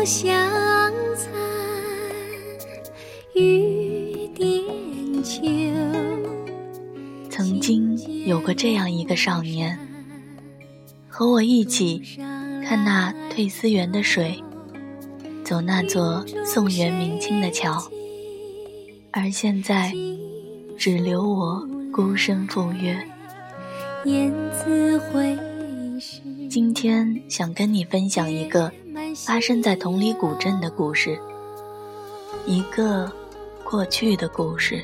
不相残，雨点秋。曾经有过这样一个少年，和我一起看那退思园的水，走那座宋元明清的桥，而现在只留我孤身赴约。今天想跟你分享一个发生在同里古镇的故事，一个过去的故事。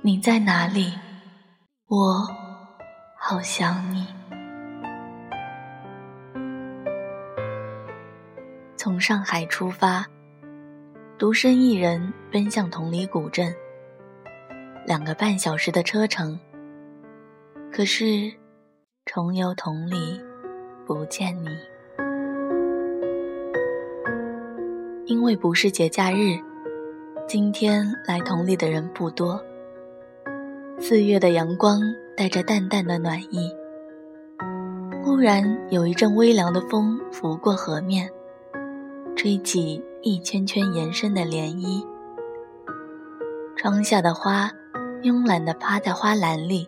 你在哪里？我好想你。从上海出发，独身一人奔向同里古镇。两个半小时的车程，可是重游同里，不见你。因为不是节假日，今天来同里的人不多。四月的阳光带着淡淡的暖意，忽然有一阵微凉的风拂过河面，吹起一圈圈延伸的涟漪。窗下的花。慵懒地趴在花篮里，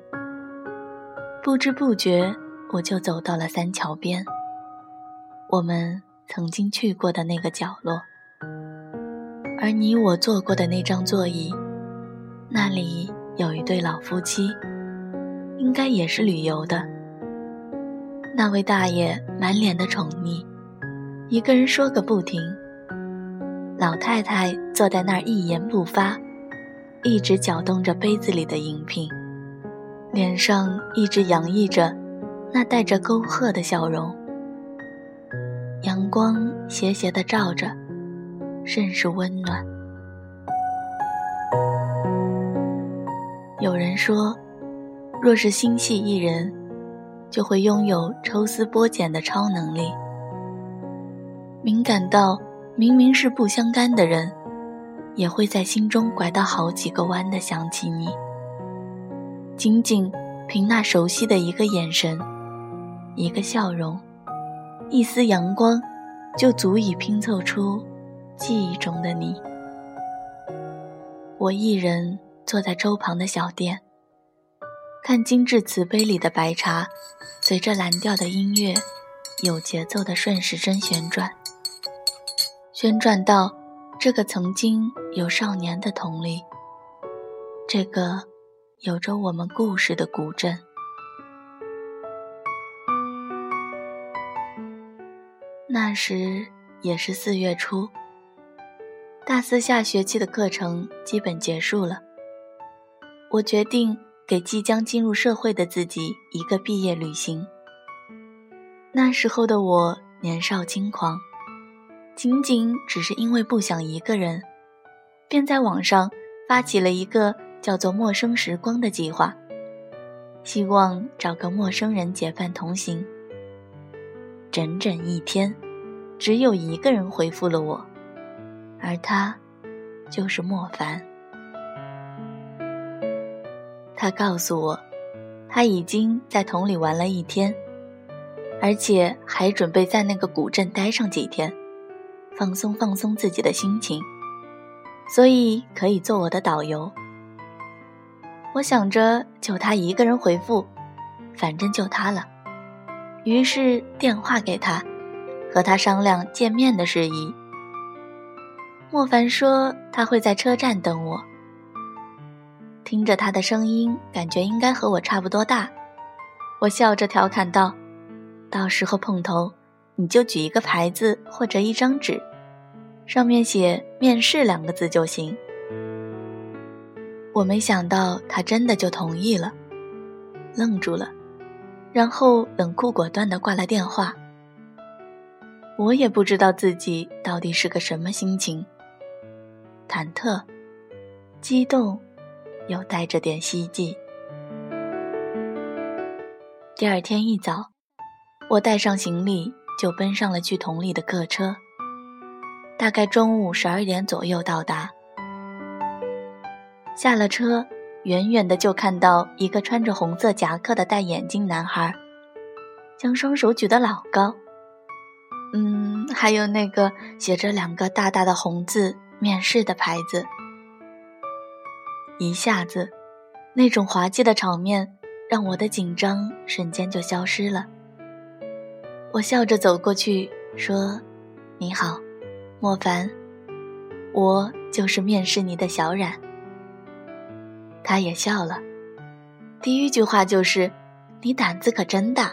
不知不觉我就走到了三桥边。我们曾经去过的那个角落，而你我坐过的那张座椅，那里有一对老夫妻，应该也是旅游的。那位大爷满脸的宠溺，一个人说个不停。老太太坐在那儿一言不发。一直搅动着杯子里的饮品，脸上一直洋溢着那带着沟壑的笑容。阳光斜斜地照着，甚是温暖。有人说，若是心系一人，就会拥有抽丝剥茧的超能力，敏感到明明是不相干的人。也会在心中拐到好几个弯的想起你，仅仅凭那熟悉的一个眼神、一个笑容、一丝阳光，就足以拼凑出记忆中的你。我一人坐在粥旁的小店，看精致瓷杯里的白茶，随着蓝调的音乐，有节奏的顺时针旋转，旋转到。这个曾经有少年的同里，这个有着我们故事的古镇，那时也是四月初，大四下学期的课程基本结束了，我决定给即将进入社会的自己一个毕业旅行。那时候的我年少轻狂。仅仅只是因为不想一个人，便在网上发起了一个叫做“陌生时光”的计划，希望找个陌生人结伴同行。整整一天，只有一个人回复了我，而他就是莫凡。他告诉我，他已经在同里玩了一天，而且还准备在那个古镇待上几天。放松放松自己的心情，所以可以做我的导游。我想着就他一个人回复，反正就他了。于是电话给他，和他商量见面的事宜。莫凡说他会在车站等我。听着他的声音，感觉应该和我差不多大。我笑着调侃道：“到时候碰头。”你就举一个牌子或者一张纸，上面写“面试”两个字就行。我没想到他真的就同意了，愣住了，然后冷酷果断地挂了电话。我也不知道自己到底是个什么心情，忐忑、激动，又带着点希冀。第二天一早，我带上行李。就奔上了去同里的客车，大概中午十二点左右到达。下了车，远远的就看到一个穿着红色夹克的戴眼镜男孩，将双手举得老高。嗯，还有那个写着两个大大的红字“面试”的牌子。一下子，那种滑稽的场面让我的紧张瞬间就消失了。我笑着走过去说：“你好，莫凡，我就是面试你的小冉。”他也笑了，第一句话就是：“你胆子可真大，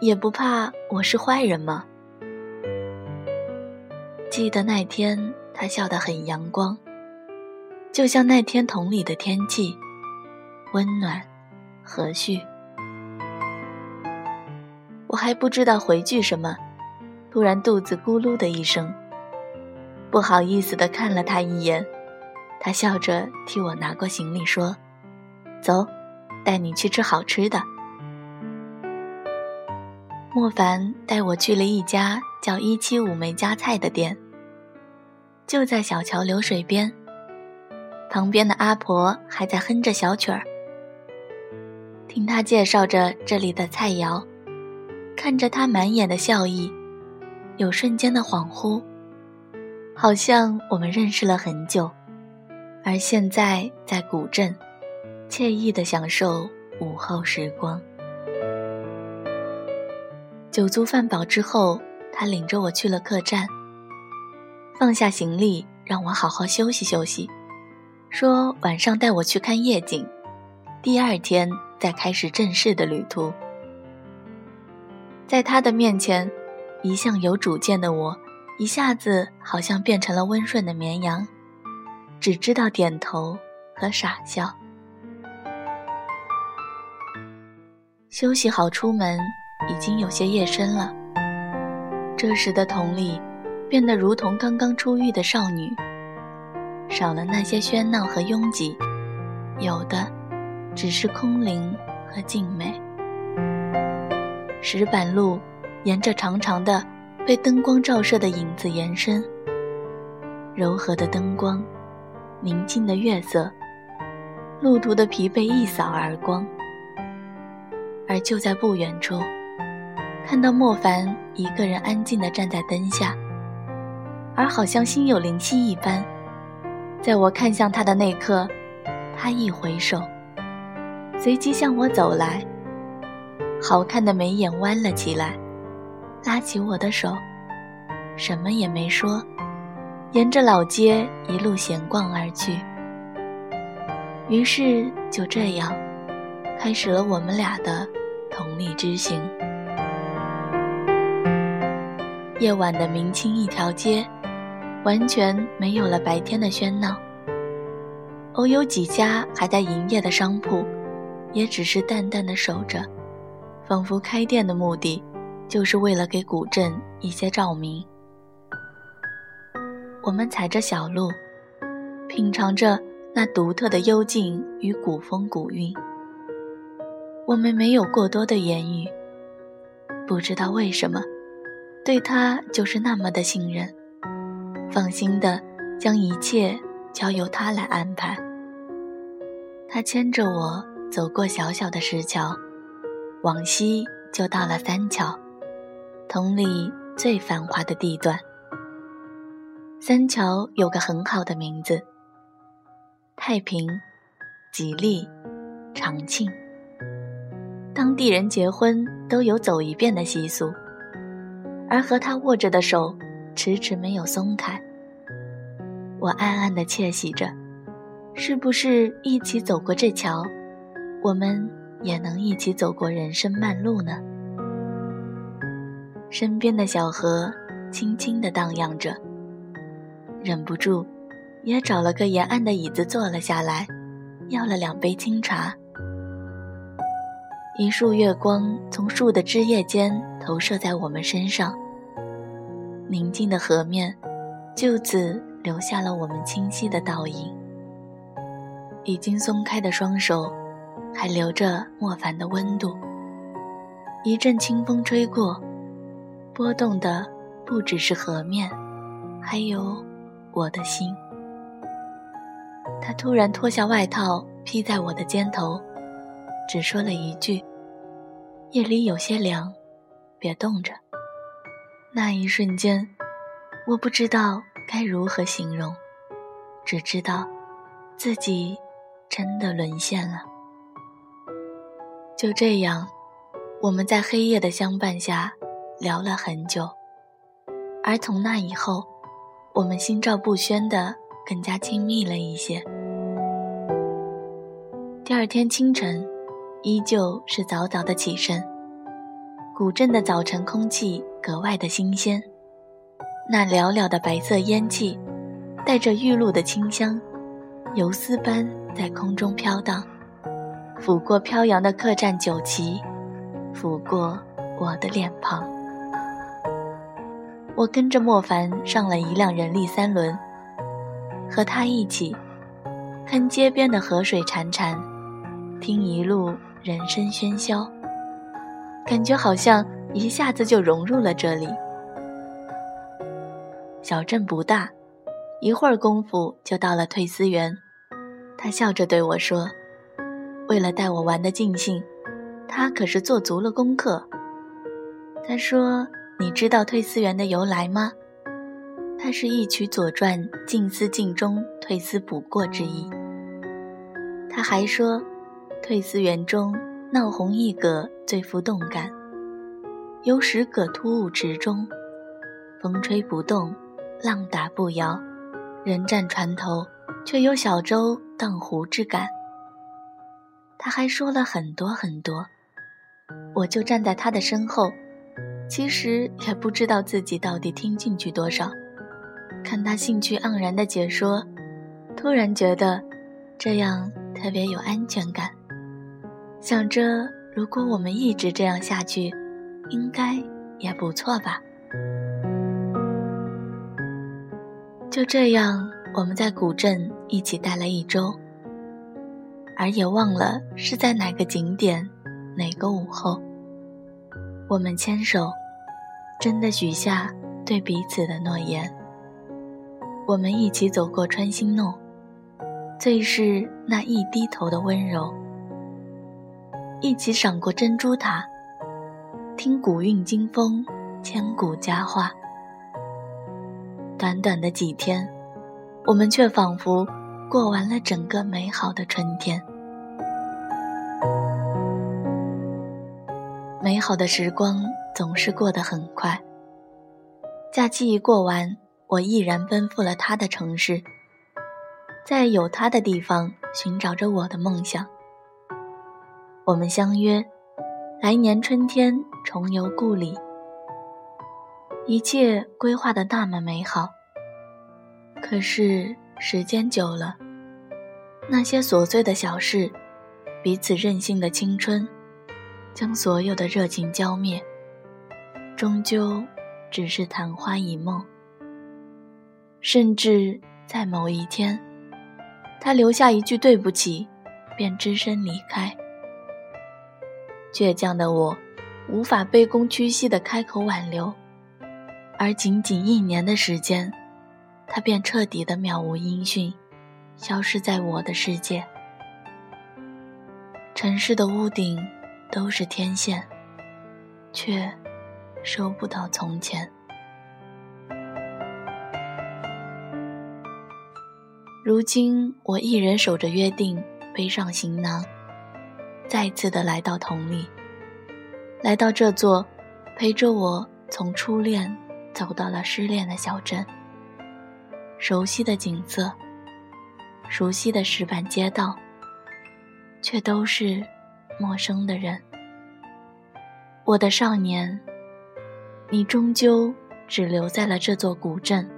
也不怕我是坏人吗？”记得那天，他笑得很阳光，就像那天桶里的天气，温暖、和煦。我还不知道回句什么，突然肚子咕噜的一声，不好意思的看了他一眼，他笑着替我拿过行李说：“走，带你去吃好吃的。”莫凡带我去了一家叫“一七五梅家菜”的店，就在小桥流水边。旁边的阿婆还在哼着小曲儿，听他介绍着这里的菜肴，看着他满眼的笑意，有瞬间的恍惚，好像我们认识了很久，而现在在古镇，惬意的享受午后时光。酒足饭饱之后，他领着我去了客栈，放下行李，让我好好休息休息，说晚上带我去看夜景，第二天再开始正式的旅途。在他的面前，一向有主见的我，一下子好像变成了温顺的绵羊，只知道点头和傻笑。休息好，出门。已经有些夜深了。这时的佟丽，变得如同刚刚出狱的少女，少了那些喧闹和拥挤，有的只是空灵和静美。石板路沿着长长的、被灯光照射的影子延伸，柔和的灯光，宁静的月色，路途的疲惫一扫而光。而就在不远处。看到莫凡一个人安静地站在灯下，而好像心有灵犀一般，在我看向他的那刻，他一回首，随即向我走来，好看的眉眼弯了起来，拉起我的手，什么也没说，沿着老街一路闲逛而去。于是就这样，开始了我们俩的同力之行。夜晚的明清一条街，完全没有了白天的喧闹。偶有几家还在营业的商铺，也只是淡淡的守着，仿佛开店的目的，就是为了给古镇一些照明。我们踩着小路，品尝着那独特的幽静与古风古韵。我们没有过多的言语，不知道为什么。对他就是那么的信任，放心的将一切交由他来安排。他牵着我走过小小的石桥，往西就到了三桥，同里最繁华的地段。三桥有个很好的名字：太平、吉利、长庆。当地人结婚都有走一遍的习俗。而和他握着的手，迟迟没有松开。我暗暗的窃喜着，是不是一起走过这桥，我们也能一起走过人生漫路呢？身边的小河轻轻地荡漾着，忍不住，也找了个沿岸的椅子坐了下来，要了两杯清茶。一束月光从树的枝叶间投射在我们身上，宁静的河面就此留下了我们清晰的倒影。已经松开的双手，还留着莫凡的温度。一阵清风吹过，波动的不只是河面，还有我的心。他突然脱下外套披在我的肩头。只说了一句：“夜里有些凉，别冻着。”那一瞬间，我不知道该如何形容，只知道自己真的沦陷了。就这样，我们在黑夜的相伴下聊了很久，而从那以后，我们心照不宣的更加亲密了一些。第二天清晨，依旧是早早的起身。古镇的早晨空气格外的新鲜，那袅袅的白色烟气，带着玉露的清香，游丝般在空中飘荡，拂过飘扬的客栈酒旗，拂过我的脸庞。我跟着莫凡上了一辆人力三轮，和他一起，看街边的河水潺潺。听一路人声喧嚣，感觉好像一下子就融入了这里。小镇不大，一会儿功夫就到了退思园。他笑着对我说：“为了带我玩得尽兴，他可是做足了功课。”他说：“你知道退思园的由来吗？它是一曲《左传》静思尽中退思补过之意。”他还说。退思园中，闹红一葛最富动感。有十葛突兀池中，风吹不动，浪打不摇，人站船头，却有小舟荡湖之感。他还说了很多很多，我就站在他的身后，其实也不知道自己到底听进去多少。看他兴趣盎然的解说，突然觉得这样特别有安全感。想着，如果我们一直这样下去，应该也不错吧。就这样，我们在古镇一起待了一周，而也忘了是在哪个景点，哪个午后，我们牵手，真的许下对彼此的诺言。我们一起走过穿心弄，最是那一低头的温柔。一起赏过珍珠塔，听古韵今风，千古佳话。短短的几天，我们却仿佛过完了整个美好的春天。美好的时光总是过得很快。假期一过完，我毅然奔赴了他的城市，在有他的地方寻找着我的梦想。我们相约，来年春天重游故里。一切规划的那么美好，可是时间久了，那些琐碎的小事，彼此任性的青春，将所有的热情浇灭，终究只是昙花一梦。甚至在某一天，他留下一句对不起，便只身离开。倔强的我，无法卑躬屈膝的开口挽留，而仅仅一年的时间，他便彻底的渺无音讯，消失在我的世界。城市的屋顶都是天线，却收不到从前。如今我一人守着约定，背上行囊。再次的来到同里，来到这座陪着我从初恋走到了失恋的小镇。熟悉的景色，熟悉的石板街道，却都是陌生的人。我的少年，你终究只留在了这座古镇，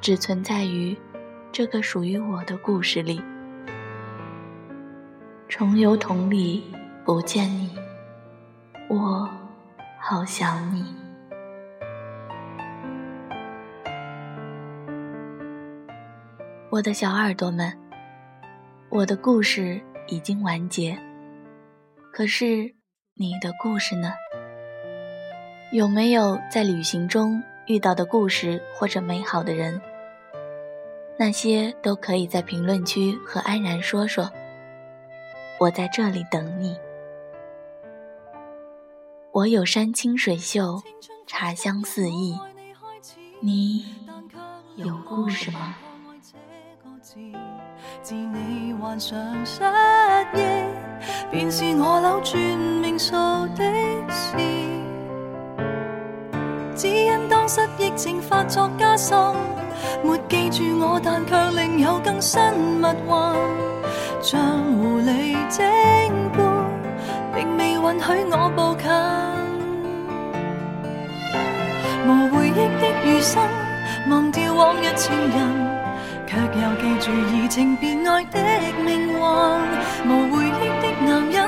只存在于这个属于我的故事里。重游同里，不见你，我好想你。我的小耳朵们，我的故事已经完结，可是你的故事呢？有没有在旅行中遇到的故事或者美好的人？那些都可以在评论区和安然说说。我在这里等你。我有山清水秀，茶香四溢，你有故事吗？自你幻想失忆，便是我扭转命数的事。只因当失忆症发作加深，没记住我，但却另有更新密运，像狐狸精般，并未允许我步近。无回忆的余生，忘掉往日情人。却又记住移情别爱的命运，无回忆的男人